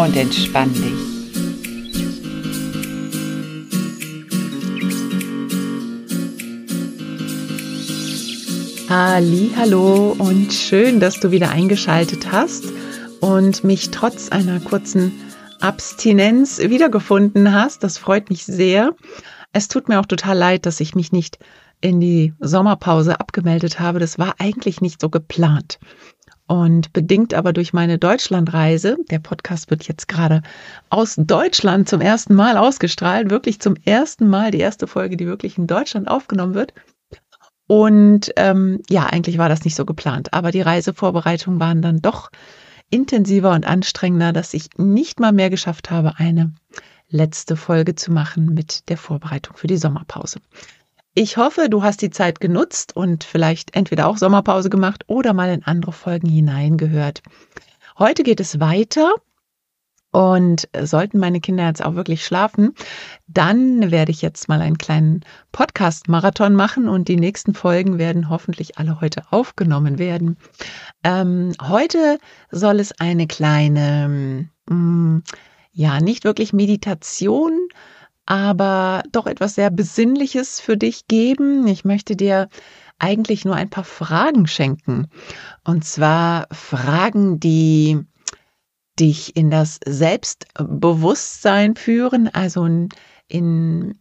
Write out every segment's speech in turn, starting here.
Und entspann dich. Hallo und schön, dass du wieder eingeschaltet hast und mich trotz einer kurzen Abstinenz wiedergefunden hast. Das freut mich sehr. Es tut mir auch total leid, dass ich mich nicht in die Sommerpause abgemeldet habe. Das war eigentlich nicht so geplant. Und bedingt aber durch meine Deutschlandreise, der Podcast wird jetzt gerade aus Deutschland zum ersten Mal ausgestrahlt, wirklich zum ersten Mal die erste Folge, die wirklich in Deutschland aufgenommen wird. Und ähm, ja, eigentlich war das nicht so geplant, aber die Reisevorbereitungen waren dann doch intensiver und anstrengender, dass ich nicht mal mehr geschafft habe, eine letzte Folge zu machen mit der Vorbereitung für die Sommerpause. Ich hoffe, du hast die Zeit genutzt und vielleicht entweder auch Sommerpause gemacht oder mal in andere Folgen hineingehört. Heute geht es weiter und sollten meine Kinder jetzt auch wirklich schlafen, dann werde ich jetzt mal einen kleinen Podcast-Marathon machen und die nächsten Folgen werden hoffentlich alle heute aufgenommen werden. Ähm, heute soll es eine kleine, mh, mm, ja, nicht wirklich Meditation, aber doch etwas sehr Besinnliches für dich geben. Ich möchte dir eigentlich nur ein paar Fragen schenken. Und zwar Fragen, die dich in das Selbstbewusstsein führen, also in,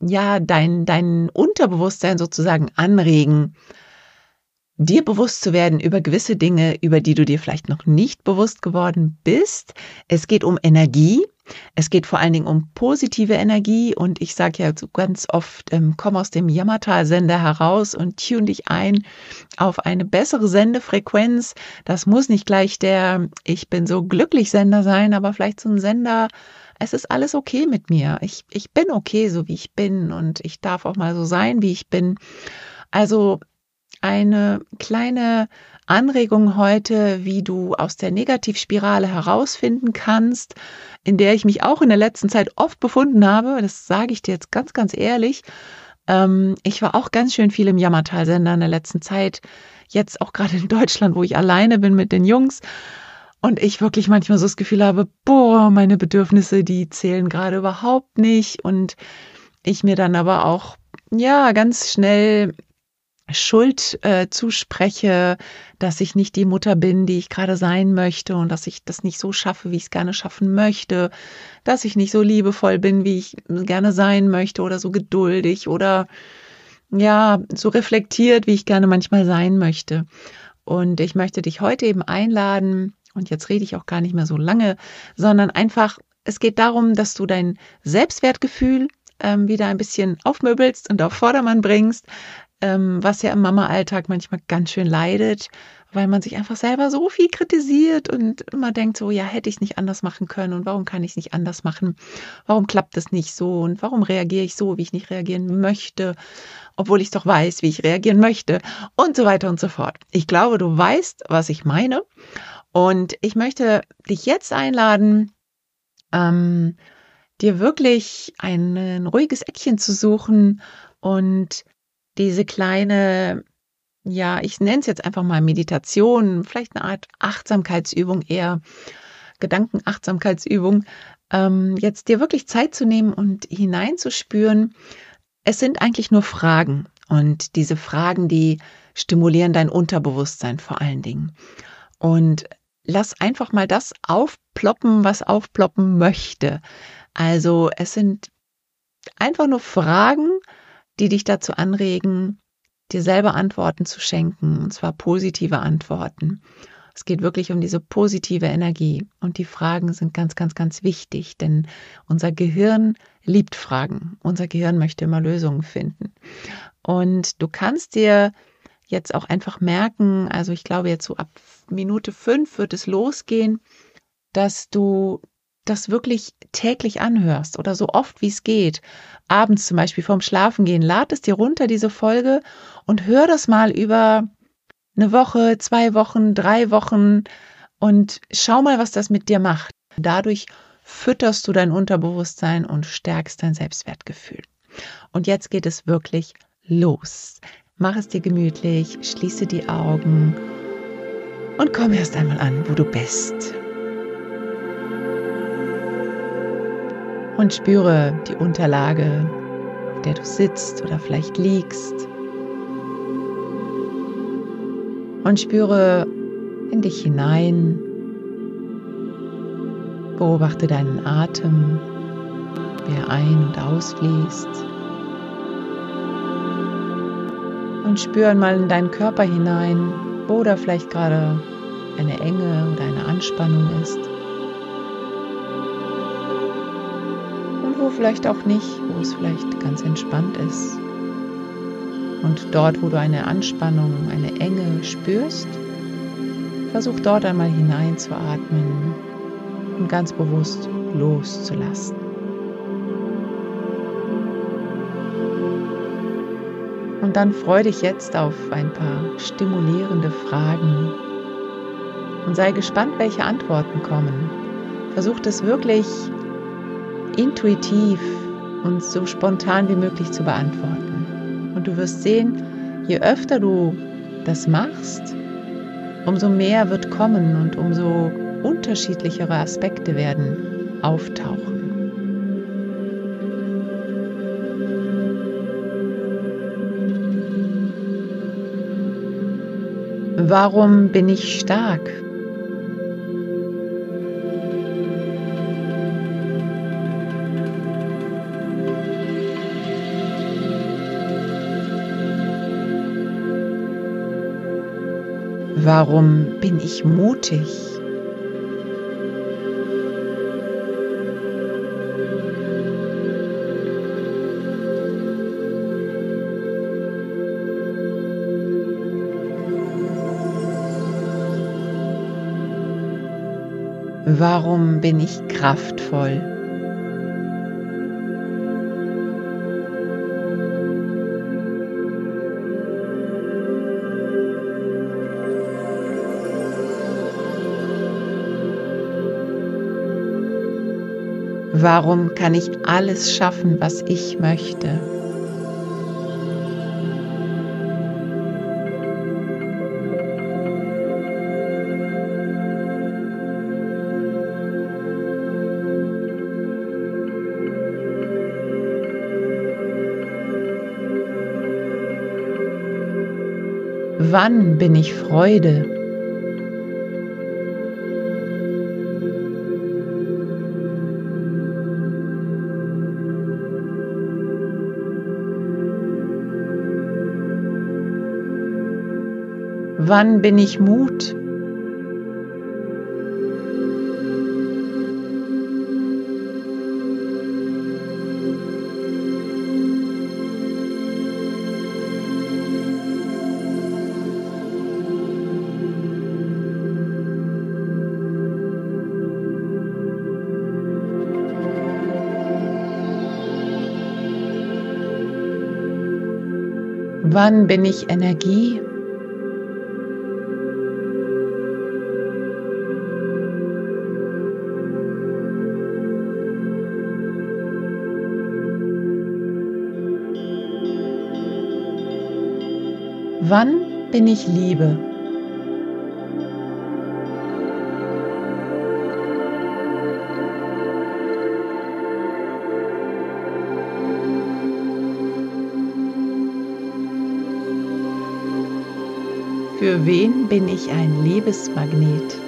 ja, dein, dein Unterbewusstsein sozusagen anregen, dir bewusst zu werden über gewisse Dinge, über die du dir vielleicht noch nicht bewusst geworden bist. Es geht um Energie. Es geht vor allen Dingen um positive Energie und ich sage ja so ganz oft, ähm, komm aus dem Jammertal-Sender heraus und tune dich ein auf eine bessere Sendefrequenz. Das muss nicht gleich der Ich bin so glücklich Sender sein, aber vielleicht so ein Sender, es ist alles okay mit mir. Ich, ich bin okay, so wie ich bin und ich darf auch mal so sein, wie ich bin. Also eine kleine Anregung heute, wie du aus der Negativspirale herausfinden kannst, in der ich mich auch in der letzten Zeit oft befunden habe. Das sage ich dir jetzt ganz, ganz ehrlich. Ähm, ich war auch ganz schön viel im Jammertal-Sender in der letzten Zeit. Jetzt auch gerade in Deutschland, wo ich alleine bin mit den Jungs. Und ich wirklich manchmal so das Gefühl habe, boah, meine Bedürfnisse, die zählen gerade überhaupt nicht. Und ich mir dann aber auch, ja, ganz schnell Schuld äh, zuspreche, dass ich nicht die Mutter bin, die ich gerade sein möchte und dass ich das nicht so schaffe, wie ich es gerne schaffen möchte, dass ich nicht so liebevoll bin, wie ich gerne sein möchte oder so geduldig oder ja, so reflektiert, wie ich gerne manchmal sein möchte. Und ich möchte dich heute eben einladen, und jetzt rede ich auch gar nicht mehr so lange, sondern einfach, es geht darum, dass du dein Selbstwertgefühl ähm, wieder ein bisschen aufmöbelst und auf Vordermann bringst, ähm, was ja im Mama-Alltag manchmal ganz schön leidet, weil man sich einfach selber so viel kritisiert und immer denkt so, ja, hätte ich nicht anders machen können und warum kann ich es nicht anders machen? Warum klappt das nicht so und warum reagiere ich so, wie ich nicht reagieren möchte, obwohl ich doch weiß, wie ich reagieren möchte und so weiter und so fort. Ich glaube, du weißt, was ich meine und ich möchte dich jetzt einladen, ähm, dir wirklich ein ruhiges Eckchen zu suchen und diese kleine, ja, ich nenne es jetzt einfach mal Meditation, vielleicht eine Art Achtsamkeitsübung, eher Gedankenachtsamkeitsübung, ähm, jetzt dir wirklich Zeit zu nehmen und hineinzuspüren. Es sind eigentlich nur Fragen und diese Fragen, die stimulieren dein Unterbewusstsein vor allen Dingen. Und lass einfach mal das aufploppen, was aufploppen möchte. Also es sind einfach nur Fragen, die dich dazu anregen, dir selber Antworten zu schenken, und zwar positive Antworten. Es geht wirklich um diese positive Energie. Und die Fragen sind ganz, ganz, ganz wichtig, denn unser Gehirn liebt Fragen. Unser Gehirn möchte immer Lösungen finden. Und du kannst dir jetzt auch einfach merken, also ich glaube jetzt so ab Minute fünf wird es losgehen, dass du das wirklich täglich anhörst oder so oft wie es geht. Abends zum Beispiel vorm Schlafengehen, lad es dir runter, diese Folge, und hör das mal über eine Woche, zwei Wochen, drei Wochen und schau mal, was das mit dir macht. Dadurch fütterst du dein Unterbewusstsein und stärkst dein Selbstwertgefühl. Und jetzt geht es wirklich los. Mach es dir gemütlich, schließe die Augen und komm erst einmal an, wo du bist. Und spüre die Unterlage, auf der du sitzt oder vielleicht liegst. Und spüre in dich hinein. Beobachte deinen Atem, wie er ein- und ausfließt. Und spür mal in deinen Körper hinein, wo da vielleicht gerade eine Enge oder eine Anspannung ist. Vielleicht auch nicht, wo es vielleicht ganz entspannt ist. Und dort, wo du eine Anspannung, eine Enge spürst, versuch dort einmal hineinzuatmen und ganz bewusst loszulassen. Und dann freu dich jetzt auf ein paar stimulierende Fragen und sei gespannt, welche Antworten kommen. Versuch das wirklich intuitiv und so spontan wie möglich zu beantworten. Und du wirst sehen, je öfter du das machst, umso mehr wird kommen und umso unterschiedlichere Aspekte werden auftauchen. Warum bin ich stark? Warum bin ich mutig? Warum bin ich kraftvoll? Warum kann ich alles schaffen, was ich möchte? Wann bin ich Freude? Wann bin ich Mut? Wann bin ich Energie? Wann bin ich Liebe? Für wen bin ich ein Liebesmagnet?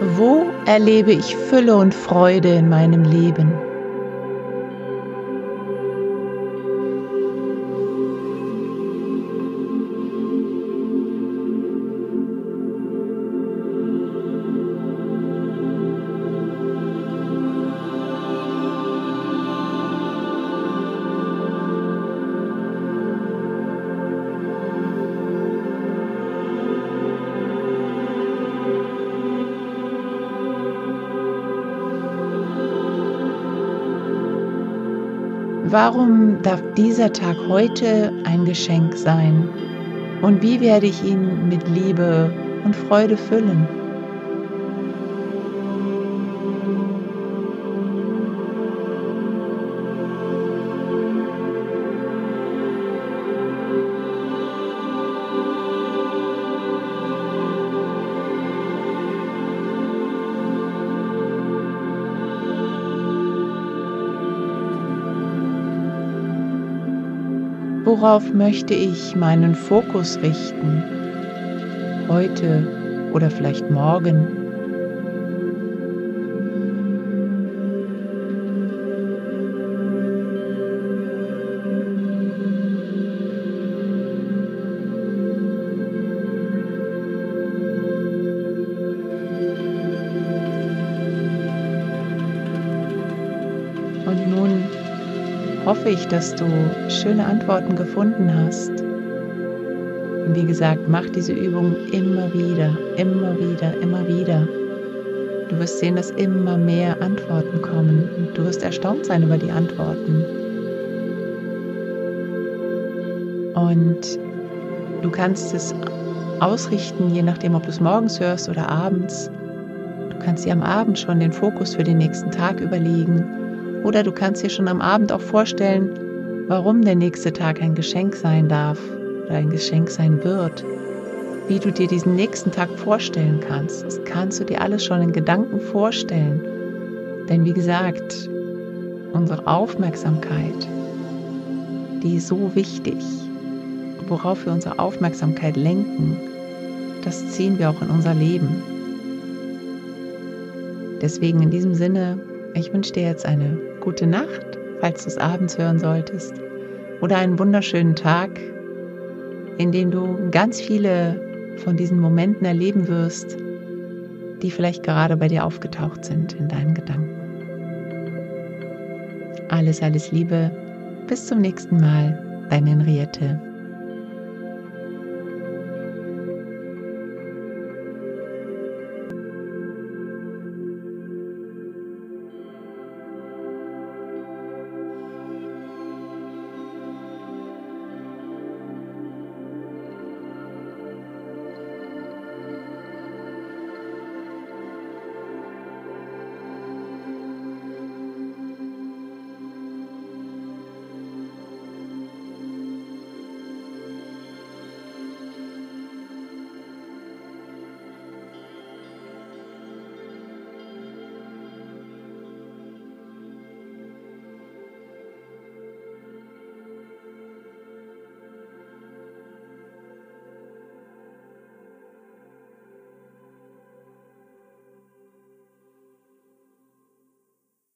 Wo erlebe ich Fülle und Freude in meinem Leben? Warum darf dieser Tag heute ein Geschenk sein? Und wie werde ich ihn mit Liebe und Freude füllen? Worauf möchte ich meinen Fokus richten? Heute oder vielleicht morgen? Hoffe ich, dass du schöne Antworten gefunden hast. Wie gesagt, mach diese Übung immer wieder, immer wieder, immer wieder. Du wirst sehen, dass immer mehr Antworten kommen und du wirst erstaunt sein über die Antworten. Und du kannst es ausrichten, je nachdem, ob du es morgens hörst oder abends. Du kannst dir am Abend schon den Fokus für den nächsten Tag überlegen oder du kannst dir schon am Abend auch vorstellen, warum der nächste Tag ein Geschenk sein darf oder ein Geschenk sein wird. Wie du dir diesen nächsten Tag vorstellen kannst. Das kannst du dir alles schon in Gedanken vorstellen. Denn wie gesagt, unsere Aufmerksamkeit, die ist so wichtig. Worauf wir unsere Aufmerksamkeit lenken, das ziehen wir auch in unser Leben. Deswegen in diesem Sinne, ich wünsche dir jetzt eine gute Nacht, falls du es abends hören solltest, oder einen wunderschönen Tag, in dem du ganz viele von diesen Momenten erleben wirst, die vielleicht gerade bei dir aufgetaucht sind in deinen Gedanken. Alles, alles Liebe. Bis zum nächsten Mal, deine Henriette.